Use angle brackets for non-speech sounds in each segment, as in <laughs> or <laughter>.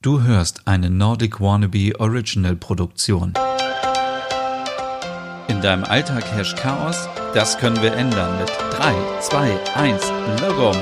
Du hörst eine Nordic Wannabe Original Produktion. In deinem Alltag herrscht Chaos? Das können wir ändern mit 3, 2, 1, Logom.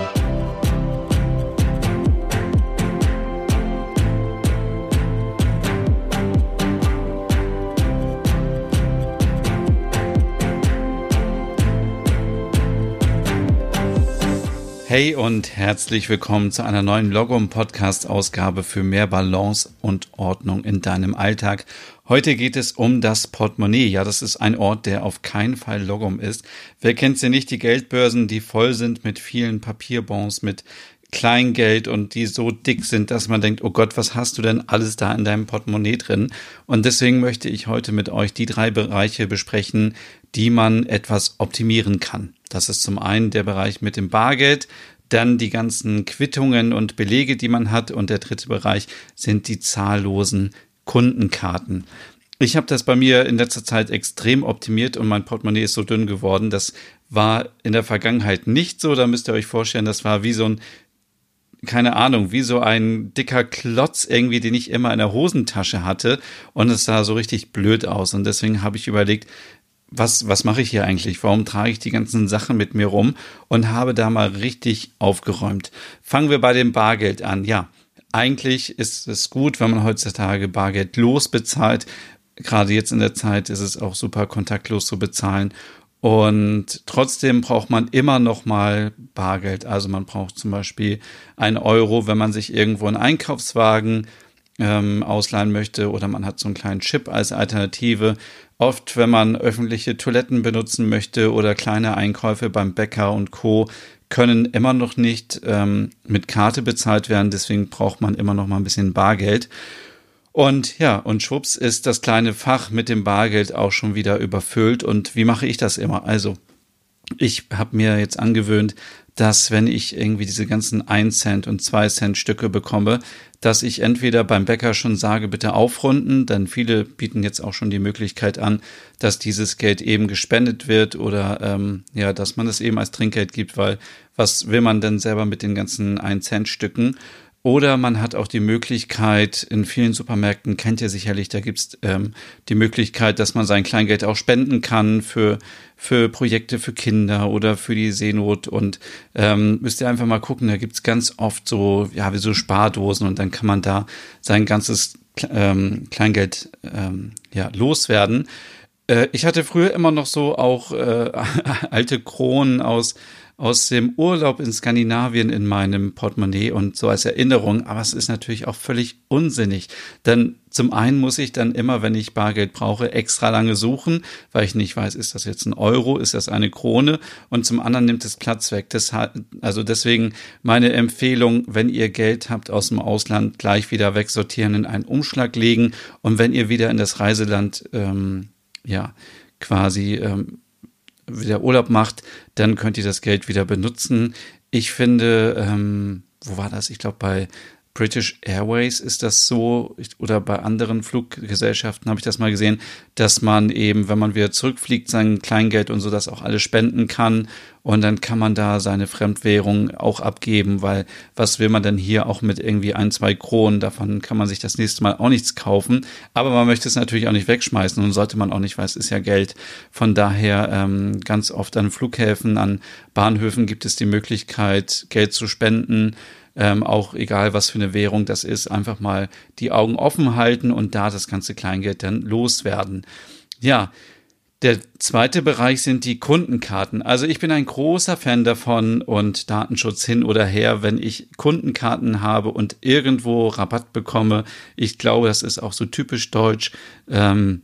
Hey und herzlich willkommen zu einer neuen Logom Podcast Ausgabe für mehr Balance und Ordnung in deinem Alltag. Heute geht es um das Portemonnaie. Ja, das ist ein Ort, der auf keinen Fall Logom ist. Wer kennt sie nicht? Die Geldbörsen, die voll sind mit vielen Papierbons, mit Kleingeld und die so dick sind, dass man denkt, oh Gott, was hast du denn alles da in deinem Portemonnaie drin? Und deswegen möchte ich heute mit euch die drei Bereiche besprechen, die man etwas optimieren kann. Das ist zum einen der Bereich mit dem Bargeld, dann die ganzen Quittungen und Belege, die man hat. Und der dritte Bereich sind die zahllosen Kundenkarten. Ich habe das bei mir in letzter Zeit extrem optimiert und mein Portemonnaie ist so dünn geworden. Das war in der Vergangenheit nicht so. Da müsst ihr euch vorstellen, das war wie so ein, keine Ahnung, wie so ein dicker Klotz irgendwie, den ich immer in der Hosentasche hatte. Und es sah so richtig blöd aus. Und deswegen habe ich überlegt, was, was mache ich hier eigentlich? Warum trage ich die ganzen Sachen mit mir rum? Und habe da mal richtig aufgeräumt. Fangen wir bei dem Bargeld an. Ja, eigentlich ist es gut, wenn man heutzutage Bargeld los bezahlt. Gerade jetzt in der Zeit ist es auch super kontaktlos zu bezahlen. Und trotzdem braucht man immer noch mal Bargeld. Also man braucht zum Beispiel ein Euro, wenn man sich irgendwo einen Einkaufswagen ähm, ausleihen möchte oder man hat so einen kleinen Chip als Alternative. Oft, wenn man öffentliche Toiletten benutzen möchte oder kleine Einkäufe beim Bäcker und Co., können immer noch nicht ähm, mit Karte bezahlt werden. Deswegen braucht man immer noch mal ein bisschen Bargeld. Und ja, und schwupps ist das kleine Fach mit dem Bargeld auch schon wieder überfüllt. Und wie mache ich das immer? Also, ich habe mir jetzt angewöhnt, dass wenn ich irgendwie diese ganzen 1 Cent und 2 Cent Stücke bekomme, dass ich entweder beim Bäcker schon sage, bitte aufrunden, denn viele bieten jetzt auch schon die Möglichkeit an, dass dieses Geld eben gespendet wird oder ähm, ja, dass man es eben als Trinkgeld gibt, weil was will man denn selber mit den ganzen 1 Cent Stücken? Oder man hat auch die Möglichkeit, in vielen Supermärkten kennt ihr sicherlich, da gibt's ähm, die Möglichkeit, dass man sein Kleingeld auch spenden kann für, für Projekte für Kinder oder für die Seenot. Und ähm, müsst ihr einfach mal gucken, da gibt's ganz oft so, ja, wie so Spardosen und dann kann man da sein ganzes ähm, Kleingeld ähm, ja, loswerden. Äh, ich hatte früher immer noch so auch äh, <laughs> alte Kronen aus aus dem Urlaub in Skandinavien in meinem Portemonnaie und so als Erinnerung, aber es ist natürlich auch völlig unsinnig. Denn zum einen muss ich dann immer, wenn ich Bargeld brauche, extra lange suchen, weil ich nicht weiß, ist das jetzt ein Euro, ist das eine Krone und zum anderen nimmt es Platz weg. Deshalb, also deswegen meine Empfehlung, wenn ihr Geld habt aus dem Ausland, gleich wieder wegsortieren, in einen Umschlag legen und wenn ihr wieder in das Reiseland, ähm, ja, quasi ähm, wieder Urlaub macht, dann könnt ihr das Geld wieder benutzen. Ich finde, ähm, wo war das? Ich glaube, bei British Airways ist das so, oder bei anderen Fluggesellschaften habe ich das mal gesehen, dass man eben, wenn man wieder zurückfliegt, sein Kleingeld und so das auch alles spenden kann. Und dann kann man da seine Fremdwährung auch abgeben, weil was will man denn hier auch mit irgendwie ein, zwei Kronen? Davon kann man sich das nächste Mal auch nichts kaufen. Aber man möchte es natürlich auch nicht wegschmeißen und sollte man auch nicht, weil es ist ja Geld. Von daher ähm, ganz oft an Flughäfen, an Bahnhöfen gibt es die Möglichkeit, Geld zu spenden ähm, auch egal was für eine Währung das ist, einfach mal die Augen offen halten und da das ganze Kleingeld dann loswerden. Ja, der zweite Bereich sind die Kundenkarten. Also ich bin ein großer Fan davon und Datenschutz hin oder her, wenn ich Kundenkarten habe und irgendwo Rabatt bekomme. Ich glaube, das ist auch so typisch deutsch. Ähm,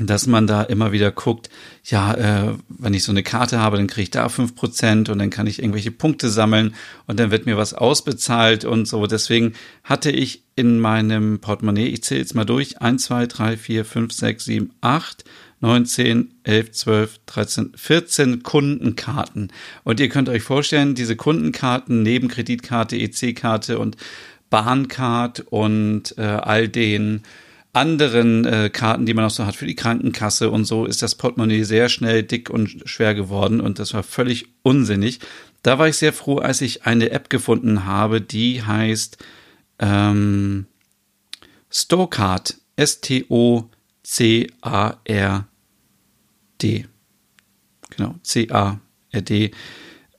dass man da immer wieder guckt, ja, äh, wenn ich so eine Karte habe, dann kriege ich da fünf Prozent und dann kann ich irgendwelche Punkte sammeln und dann wird mir was ausbezahlt und so. Deswegen hatte ich in meinem Portemonnaie, ich zähle jetzt mal durch, eins, zwei, drei, vier, fünf, sechs, sieben, acht, neun, zehn, elf, zwölf, dreizehn, vierzehn Kundenkarten. Und ihr könnt euch vorstellen, diese Kundenkarten neben Kreditkarte, EC-Karte und Bahncard und äh, all den anderen äh, Karten, die man auch so hat für die Krankenkasse und so, ist das Portemonnaie sehr schnell dick und schwer geworden und das war völlig unsinnig. Da war ich sehr froh, als ich eine App gefunden habe, die heißt, ähm, Storecard, S-T-O-C-A-R-D. Genau, C-A-R-D.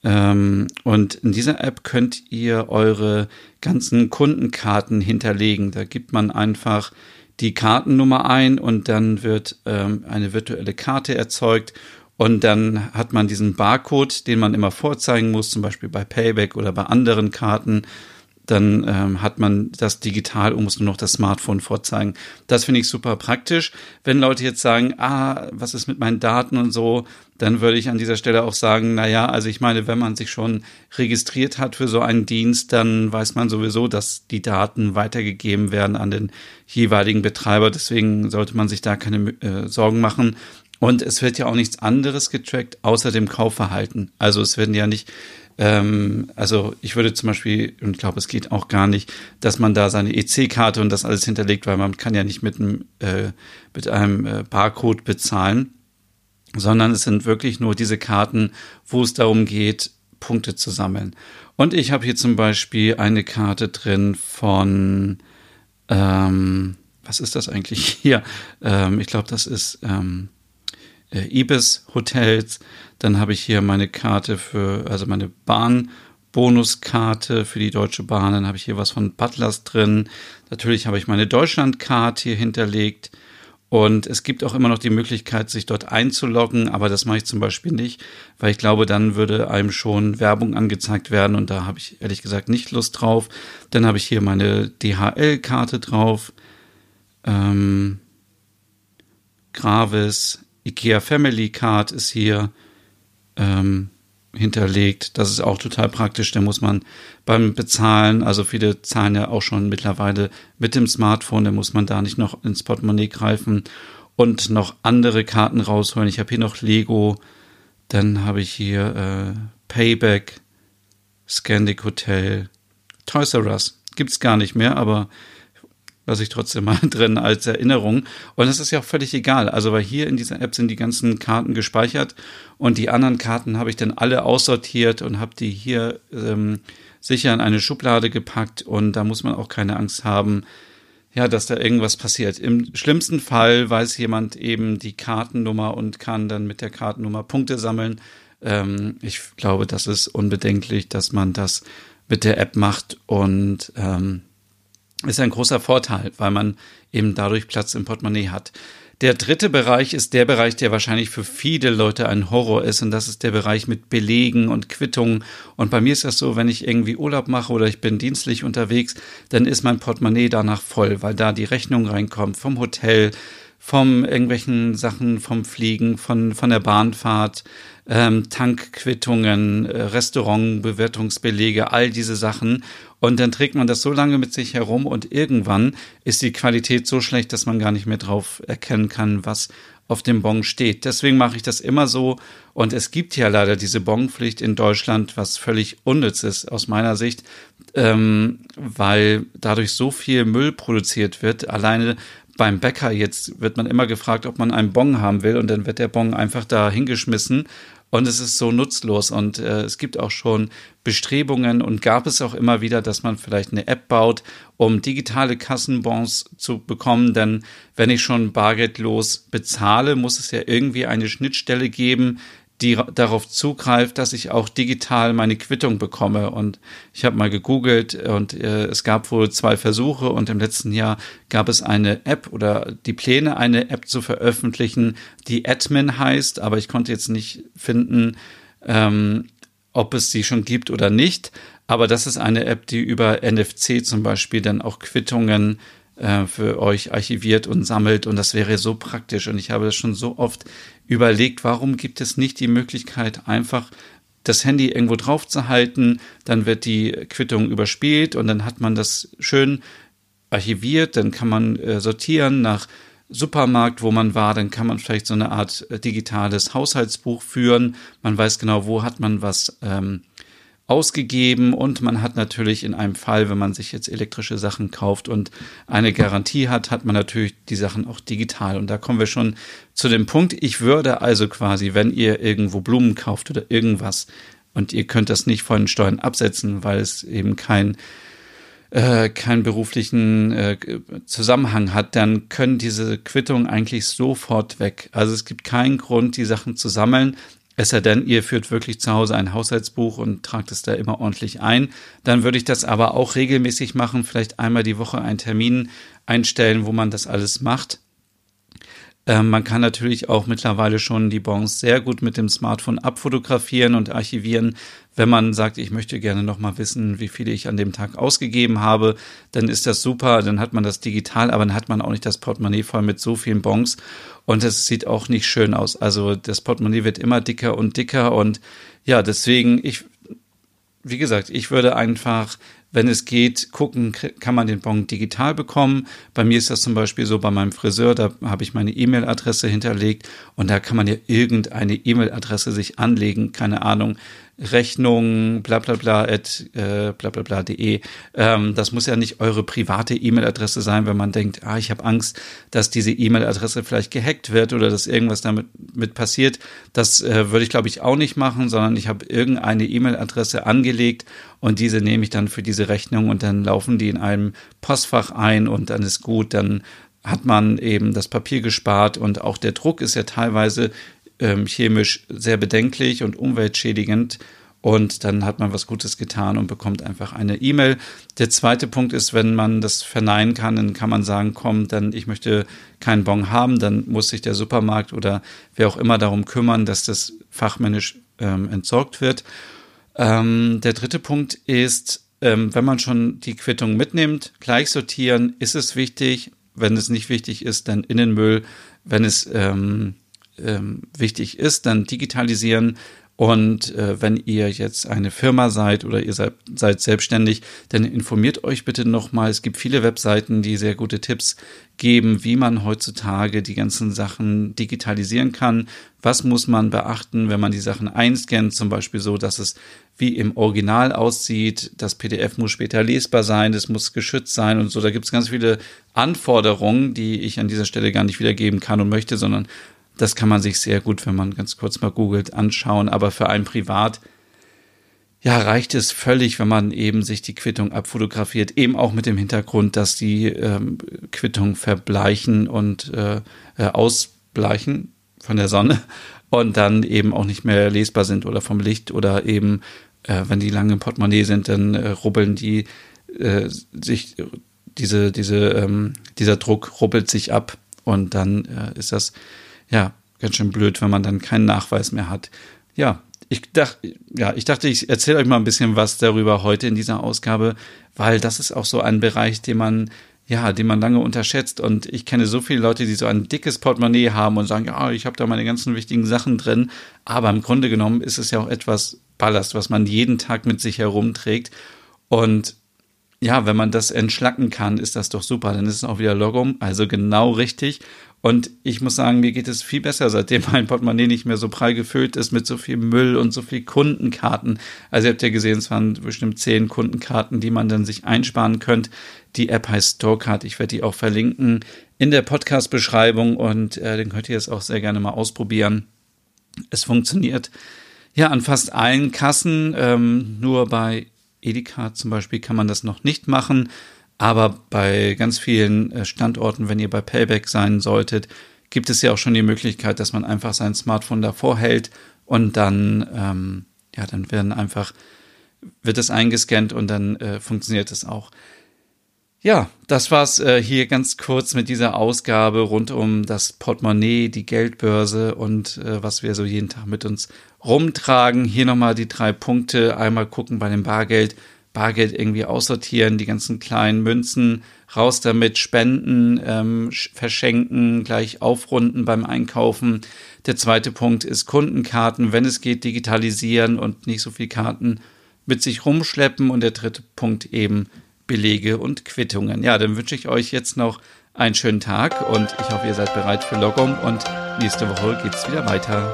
Ähm, und in dieser App könnt ihr eure ganzen Kundenkarten hinterlegen. Da gibt man einfach die Kartennummer ein und dann wird ähm, eine virtuelle Karte erzeugt und dann hat man diesen Barcode, den man immer vorzeigen muss, zum Beispiel bei Payback oder bei anderen Karten dann ähm, hat man das digital und muss nur noch das Smartphone vorzeigen. Das finde ich super praktisch. Wenn Leute jetzt sagen, ah, was ist mit meinen Daten und so, dann würde ich an dieser Stelle auch sagen, na ja, also ich meine, wenn man sich schon registriert hat für so einen Dienst, dann weiß man sowieso, dass die Daten weitergegeben werden an den jeweiligen Betreiber. Deswegen sollte man sich da keine äh, Sorgen machen. Und es wird ja auch nichts anderes getrackt, außer dem Kaufverhalten. Also es werden ja nicht ähm, also ich würde zum Beispiel, und ich glaube, es geht auch gar nicht, dass man da seine EC-Karte und das alles hinterlegt, weil man kann ja nicht mit einem, äh, mit einem äh, Barcode bezahlen, sondern es sind wirklich nur diese Karten, wo es darum geht, Punkte zu sammeln. Und ich habe hier zum Beispiel eine Karte drin von, ähm, was ist das eigentlich <laughs> hier? Ähm, ich glaube, das ist ähm, äh, Ibis Hotels. Dann habe ich hier meine Karte für, also meine Bahnbonuskarte für die Deutsche Bahn. Dann habe ich hier was von Butlers drin. Natürlich habe ich meine Deutschlandkarte hier hinterlegt. Und es gibt auch immer noch die Möglichkeit, sich dort einzuloggen, aber das mache ich zum Beispiel nicht, weil ich glaube, dann würde einem schon Werbung angezeigt werden und da habe ich ehrlich gesagt nicht Lust drauf. Dann habe ich hier meine DHL-Karte drauf, ähm, Gravis, IKEA Family Card ist hier ähm, hinterlegt. Das ist auch total praktisch. Da muss man beim Bezahlen, also viele zahlen ja auch schon mittlerweile mit dem Smartphone, da muss man da nicht noch ins Portemonnaie greifen und noch andere Karten rausholen. Ich habe hier noch Lego, dann habe ich hier äh, Payback, Scandic Hotel, Toys R Us. Gibt's gar nicht mehr, aber lasse ich trotzdem mal <laughs> drin als Erinnerung. Und das ist ja auch völlig egal. Also, weil hier in dieser App sind die ganzen Karten gespeichert und die anderen Karten habe ich dann alle aussortiert und habe die hier ähm, sicher in eine Schublade gepackt und da muss man auch keine Angst haben, ja, dass da irgendwas passiert. Im schlimmsten Fall weiß jemand eben die Kartennummer und kann dann mit der Kartennummer Punkte sammeln. Ähm, ich glaube, das ist unbedenklich, dass man das mit der App macht und ähm, ist ein großer Vorteil, weil man eben dadurch Platz im Portemonnaie hat. Der dritte Bereich ist der Bereich, der wahrscheinlich für viele Leute ein Horror ist, und das ist der Bereich mit Belegen und Quittungen. Und bei mir ist das so, wenn ich irgendwie Urlaub mache oder ich bin dienstlich unterwegs, dann ist mein Portemonnaie danach voll, weil da die Rechnung reinkommt vom Hotel, vom irgendwelchen Sachen, vom Fliegen, von, von der Bahnfahrt, ähm, Tankquittungen, äh, Restaurantbewertungsbelege, all diese Sachen. Und dann trägt man das so lange mit sich herum und irgendwann ist die Qualität so schlecht, dass man gar nicht mehr drauf erkennen kann, was auf dem Bon steht. Deswegen mache ich das immer so. Und es gibt ja leider diese Bonpflicht in Deutschland, was völlig unnütz ist aus meiner Sicht, ähm, weil dadurch so viel Müll produziert wird. Alleine beim Bäcker jetzt wird man immer gefragt, ob man einen Bon haben will und dann wird der Bon einfach da hingeschmissen und es ist so nutzlos. Und äh, es gibt auch schon Bestrebungen und gab es auch immer wieder, dass man vielleicht eine App baut, um digitale Kassenbons zu bekommen. Denn wenn ich schon bargeldlos bezahle, muss es ja irgendwie eine Schnittstelle geben, die darauf zugreift, dass ich auch digital meine Quittung bekomme. Und ich habe mal gegoogelt und äh, es gab wohl zwei Versuche und im letzten Jahr gab es eine App oder die Pläne, eine App zu veröffentlichen, die Admin heißt, aber ich konnte jetzt nicht finden, ähm, ob es sie schon gibt oder nicht. Aber das ist eine App, die über NFC zum Beispiel dann auch Quittungen äh, für euch archiviert und sammelt. Und das wäre so praktisch. Und ich habe das schon so oft überlegt, warum gibt es nicht die Möglichkeit einfach das Handy irgendwo drauf zu halten, dann wird die Quittung überspielt und dann hat man das schön archiviert, dann kann man äh, sortieren nach Supermarkt, wo man war, dann kann man vielleicht so eine Art äh, digitales Haushaltsbuch führen. Man weiß genau, wo hat man was ähm, ausgegeben und man hat natürlich in einem Fall, wenn man sich jetzt elektrische Sachen kauft und eine Garantie hat, hat man natürlich die Sachen auch digital. Und da kommen wir schon zu dem Punkt, ich würde also quasi, wenn ihr irgendwo Blumen kauft oder irgendwas und ihr könnt das nicht von den Steuern absetzen, weil es eben kein äh, keinen beruflichen äh, Zusammenhang hat, dann können diese Quittungen eigentlich sofort weg. Also es gibt keinen Grund, die Sachen zu sammeln. Es sei denn, ihr führt wirklich zu Hause ein Haushaltsbuch und tragt es da immer ordentlich ein. Dann würde ich das aber auch regelmäßig machen, vielleicht einmal die Woche einen Termin einstellen, wo man das alles macht. Ähm, man kann natürlich auch mittlerweile schon die Bons sehr gut mit dem Smartphone abfotografieren und archivieren. Wenn man sagt, ich möchte gerne nochmal wissen, wie viele ich an dem Tag ausgegeben habe, dann ist das super, dann hat man das digital, aber dann hat man auch nicht das Portemonnaie voll mit so vielen Bons und es sieht auch nicht schön aus. Also das Portemonnaie wird immer dicker und dicker und ja, deswegen, ich, wie gesagt, ich würde einfach wenn es geht, gucken, kann man den Bon digital bekommen. Bei mir ist das zum Beispiel so bei meinem Friseur, da habe ich meine E-Mail-Adresse hinterlegt und da kann man ja irgendeine E-Mail-Adresse sich anlegen, keine Ahnung, Rechnung, bla bla bla, at, äh, bla bla bla de. Ähm, das muss ja nicht eure private E-Mail-Adresse sein, wenn man denkt, ah, ich habe Angst, dass diese E-Mail-Adresse vielleicht gehackt wird oder dass irgendwas damit mit passiert. Das äh, würde ich, glaube ich, auch nicht machen, sondern ich habe irgendeine E-Mail-Adresse angelegt und diese nehme ich dann für diese Rechnung und dann laufen die in einem Postfach ein und dann ist gut, dann hat man eben das Papier gespart und auch der Druck ist ja teilweise ähm, chemisch sehr bedenklich und umweltschädigend. Und dann hat man was Gutes getan und bekommt einfach eine E-Mail. Der zweite Punkt ist, wenn man das verneinen kann, dann kann man sagen, komm, dann ich möchte keinen Bon haben, dann muss sich der Supermarkt oder wer auch immer darum kümmern, dass das fachmännisch ähm, entsorgt wird. Ähm, der dritte Punkt ist, ähm, wenn man schon die Quittung mitnimmt, gleich sortieren, ist es wichtig. Wenn es nicht wichtig ist, dann in den Müll. Wenn es ähm, ähm, wichtig ist, dann digitalisieren. Und äh, wenn ihr jetzt eine Firma seid oder ihr seid, seid selbstständig, dann informiert euch bitte nochmal. Es gibt viele Webseiten, die sehr gute Tipps geben, wie man heutzutage die ganzen Sachen digitalisieren kann. Was muss man beachten, wenn man die Sachen einscannt? Zum Beispiel so, dass es wie im Original aussieht. Das PDF muss später lesbar sein, es muss geschützt sein und so. Da gibt es ganz viele Anforderungen, die ich an dieser Stelle gar nicht wiedergeben kann und möchte, sondern das kann man sich sehr gut, wenn man ganz kurz mal googelt, anschauen. Aber für einen privat, ja, reicht es völlig, wenn man eben sich die Quittung abfotografiert. Eben auch mit dem Hintergrund, dass die ähm, Quittung verbleichen und äh, äh, ausbleichen von der Sonne <laughs> und dann eben auch nicht mehr lesbar sind oder vom Licht oder eben, äh, wenn die lange im Portemonnaie sind, dann äh, rubbeln die äh, sich, diese, diese, ähm, dieser Druck rubbelt sich ab und dann äh, ist das ja, ganz schön blöd, wenn man dann keinen Nachweis mehr hat. Ja, ich dachte, ja, ich dachte, ich erzähle euch mal ein bisschen was darüber heute in dieser Ausgabe, weil das ist auch so ein Bereich, den man, ja, den man lange unterschätzt. Und ich kenne so viele Leute, die so ein dickes Portemonnaie haben und sagen, ja, ich habe da meine ganzen wichtigen Sachen drin. Aber im Grunde genommen ist es ja auch etwas Ballast, was man jeden Tag mit sich herumträgt. Und ja, wenn man das entschlacken kann, ist das doch super. Dann ist es auch wieder Logum, also genau richtig. Und ich muss sagen, mir geht es viel besser, seitdem <laughs> mein Portemonnaie nicht mehr so prall gefüllt ist mit so viel Müll und so viel Kundenkarten. Also ihr habt ja gesehen, es waren bestimmt zehn Kundenkarten, die man dann sich einsparen könnt. Die App heißt Storecard. Ich werde die auch verlinken in der Podcast-Beschreibung und äh, den könnt ihr jetzt auch sehr gerne mal ausprobieren. Es funktioniert ja an fast allen Kassen, ähm, nur bei Edeka zum Beispiel kann man das noch nicht machen. Aber bei ganz vielen äh, Standorten, wenn ihr bei Payback sein solltet, gibt es ja auch schon die Möglichkeit, dass man einfach sein Smartphone davor hält und dann, ähm, ja, dann werden einfach, wird es eingescannt und dann äh, funktioniert es auch. Ja, das war's äh, hier ganz kurz mit dieser Ausgabe rund um das Portemonnaie, die Geldbörse und äh, was wir so jeden Tag mit uns rumtragen. Hier nochmal die drei Punkte. Einmal gucken bei dem Bargeld Bargeld irgendwie aussortieren, die ganzen kleinen Münzen raus damit, spenden, ähm, verschenken, gleich aufrunden beim Einkaufen. Der zweite Punkt ist Kundenkarten, wenn es geht, digitalisieren und nicht so viel Karten mit sich rumschleppen. Und der dritte Punkt eben Belege und Quittungen. Ja, dann wünsche ich euch jetzt noch einen schönen Tag und ich hoffe, ihr seid bereit für Logum und nächste Woche geht's wieder weiter.